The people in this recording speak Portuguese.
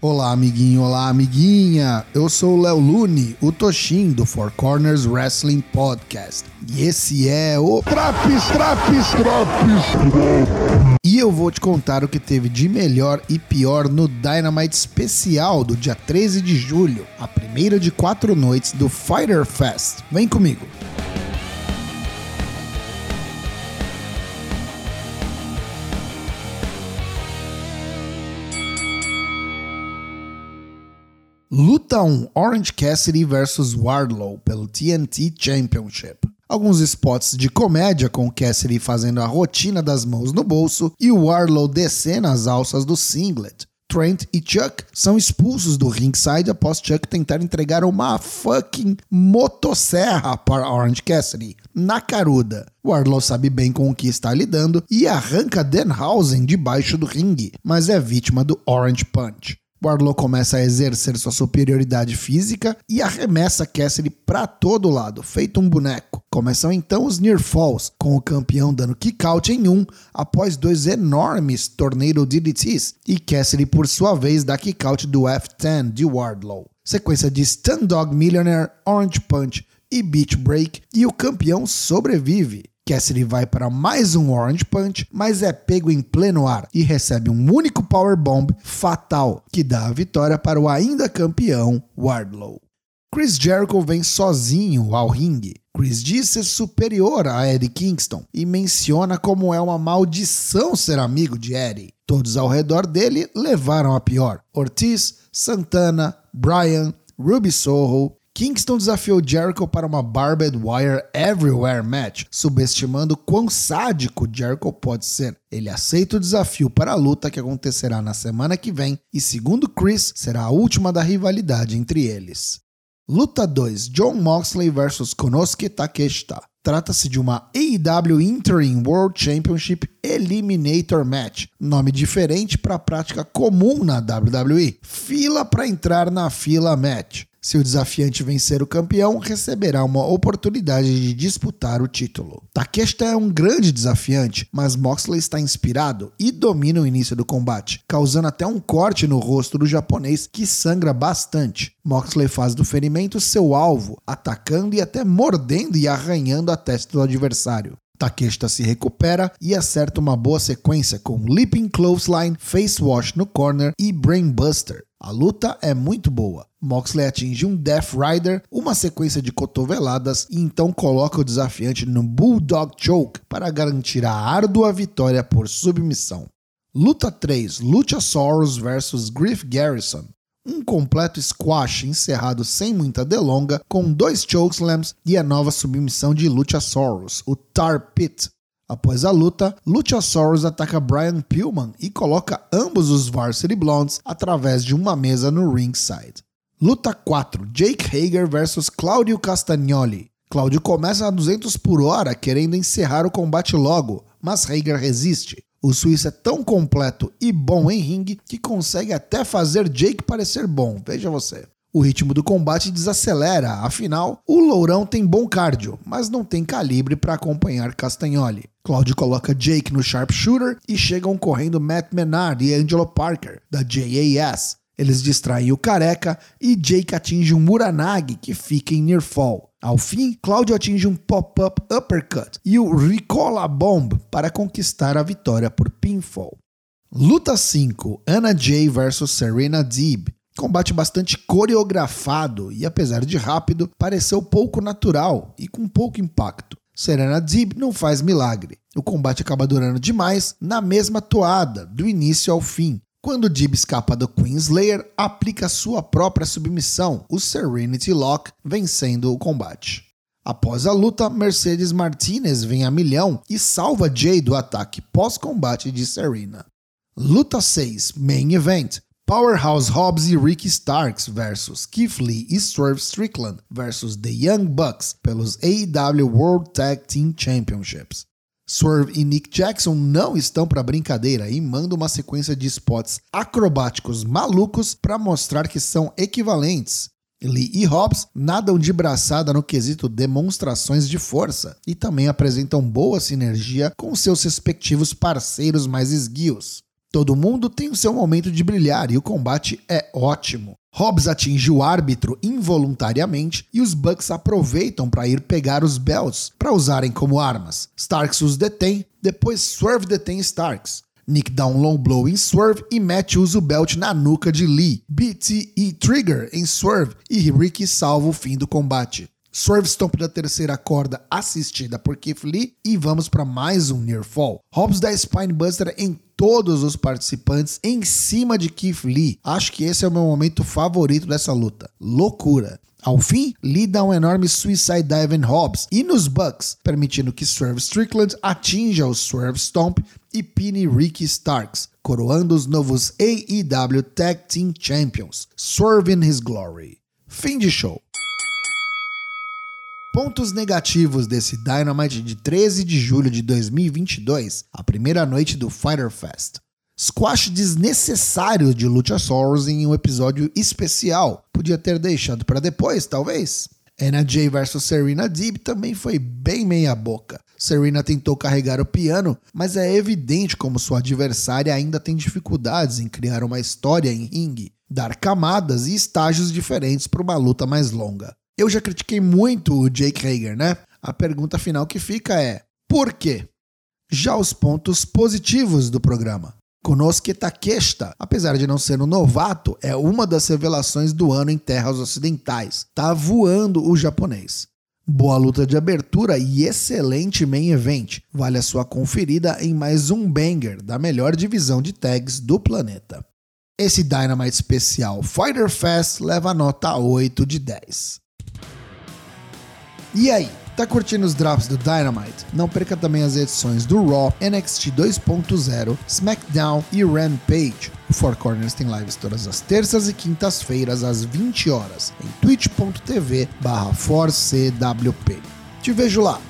Olá, amiguinho, olá, amiguinha. Eu sou o Léo Lune, o Toshin do Four Corners Wrestling Podcast. E esse é o Traps, traps, traps. E eu vou te contar o que teve de melhor e pior no Dynamite especial do dia 13 de julho, a primeira de quatro noites do Fighter Fest. Vem comigo. Luta 1 Orange Cassidy vs Wardlow pelo TNT Championship. Alguns spots de comédia com Cassidy fazendo a rotina das mãos no bolso e o Wardlow descendo as alças do singlet. Trent e Chuck são expulsos do ringside após Chuck tentar entregar uma fucking motosserra para Orange Cassidy, na caruda. Wardlow sabe bem com o que está lidando e arranca Denhausen debaixo do ringue, mas é vítima do Orange Punch. Wardlow começa a exercer sua superioridade física e arremessa Cassidy para todo lado, feito um boneco. Começam então os Near Falls, com o campeão dando kick-out em um após dois enormes Tornado DDTs, e Cassidy por sua vez dá kick-out do F10 de Wardlow. Sequência de Stun Dog Millionaire, Orange Punch e Beach Break, e o campeão sobrevive. Cassidy vai para mais um Orange Punch, mas é pego em pleno ar e recebe um único Power Bomb fatal que dá a vitória para o ainda campeão Wardlow. Chris Jericho vem sozinho ao ringue. Chris diz ser superior a Eddie Kingston e menciona como é uma maldição ser amigo de Eddie. Todos ao redor dele levaram a pior. Ortiz, Santana, Bryan, Ruby Soho, Kingston desafiou Jericho para uma Barbed Wire Everywhere match, subestimando quão sádico Jericho pode ser. Ele aceita o desafio para a luta que acontecerá na semana que vem e, segundo Chris, será a última da rivalidade entre eles. Luta 2: John Moxley vs Konosuke Takeshita. Trata-se de uma AEW Interim World Championship Eliminator Match, nome diferente para a prática comum na WWE. Fila para entrar na fila match. Se o desafiante vencer o campeão, receberá uma oportunidade de disputar o título. Takeshita é um grande desafiante, mas Moxley está inspirado e domina o início do combate, causando até um corte no rosto do japonês que sangra bastante. Moxley faz do ferimento seu alvo, atacando e até mordendo e arranhando a testa do adversário. Takeshita se recupera e acerta uma boa sequência com Leaping Clothesline, Face Wash no corner e Brainbuster. A luta é muito boa. Moxley atinge um Death Rider, uma sequência de cotoveladas e então coloca o desafiante no Bulldog Choke para garantir a árdua vitória por submissão. Luta 3: Luchasaurus vs Griff Garrison. Um completo squash encerrado sem muita delonga, com dois chokeslams e a nova submissão de Luchasaurus, o Tar Pit. Após a luta, Luchasaurus ataca Brian Pillman e coloca ambos os Varsity Blondes através de uma mesa no ringside. Luta 4: Jake Hager vs Claudio Castagnoli. Claudio começa a 200 por hora querendo encerrar o combate logo, mas Hager resiste. O suíço é tão completo e bom em ringue que consegue até fazer Jake parecer bom, veja você. O ritmo do combate desacelera, afinal, o Lourão tem bom cardio, mas não tem calibre para acompanhar Castagnoli. Claudio coloca Jake no sharpshooter e chegam correndo Matt Menard e Angelo Parker, da JAS. Eles distraem o careca e Jake atinge um Muranagi que fica em near fall. Ao fim, Claudio atinge um pop-up uppercut e o Ricola Bomb para conquistar a vitória por pinfall. Luta 5: Anna Jay vs Serena Deeb. Combate bastante coreografado e, apesar de rápido, pareceu pouco natural e com pouco impacto. Serena Deeb não faz milagre. O combate acaba durando demais na mesma toada, do início ao fim. Quando Deeb escapa do Queenslayer, aplica sua própria submissão, o Serenity Lock, vencendo o combate. Após a luta, Mercedes Martinez vem a milhão e salva Jay do ataque pós-combate de Serena. Luta 6 Main Event Powerhouse Hobbs e Ricky Starks versus Keith Lee e Swerve Strickland versus The Young Bucks pelos AEW World Tag Team Championships. Swerve e Nick Jackson não estão para brincadeira e mandam uma sequência de spots acrobáticos malucos para mostrar que são equivalentes. Lee e Hobbs nadam de braçada no quesito demonstrações de força e também apresentam boa sinergia com seus respectivos parceiros mais esguios. Todo mundo tem o seu momento de brilhar e o combate é ótimo. Hobbs atinge o árbitro involuntariamente e os Bucks aproveitam para ir pegar os belts para usarem como armas. Starks os detém, depois Swerve detém Starks. Nick dá um low blow em Swerve e Matt usa o belt na nuca de Lee. BT e Trigger em Swerve e Ricky salva o fim do combate. Swerve Stomp da terceira corda assistida por Keith Lee e vamos para mais um Near Fall. Hobbs dá Spinebuster em todos os participantes em cima de Keith Lee. Acho que esse é o meu momento favorito dessa luta. Loucura. Ao fim, Lee dá um enorme Suicide Dive em Hobbs e nos Bucks, permitindo que Swerve Strickland atinja o Swerve Stomp e pine Ricky Starks, coroando os novos AEW Tag Team Champions, Swerve in His Glory. Fim de show. Pontos negativos desse Dynamite de 13 de julho de 2022, a primeira noite do Fighter Fest. Squash desnecessário de Luchasaurus em um episódio especial. Podia ter deixado para depois, talvez. Anna Jay vs Serena Deeb também foi bem meia boca. Serena tentou carregar o piano, mas é evidente como sua adversária ainda tem dificuldades em criar uma história em ringue, dar camadas e estágios diferentes para uma luta mais longa. Eu já critiquei muito o Jake Hager, né? A pergunta final que fica é: por quê? Já os pontos positivos do programa. Konosuke Takeshita, apesar de não ser um novato, é uma das revelações do ano em terras ocidentais. Tá voando o japonês. Boa luta de abertura e excelente main event. Vale a sua conferida em mais um banger da melhor divisão de tags do planeta. Esse Dynamite especial Fighter Fest leva nota 8 de 10. E aí? Tá curtindo os drops do Dynamite? Não perca também as edições do Raw, NXT 2.0, SmackDown e Rampage. O Four Corners tem lives todas as terças e quintas-feiras às 20 horas em twitch.tv/4cwp. Te vejo lá.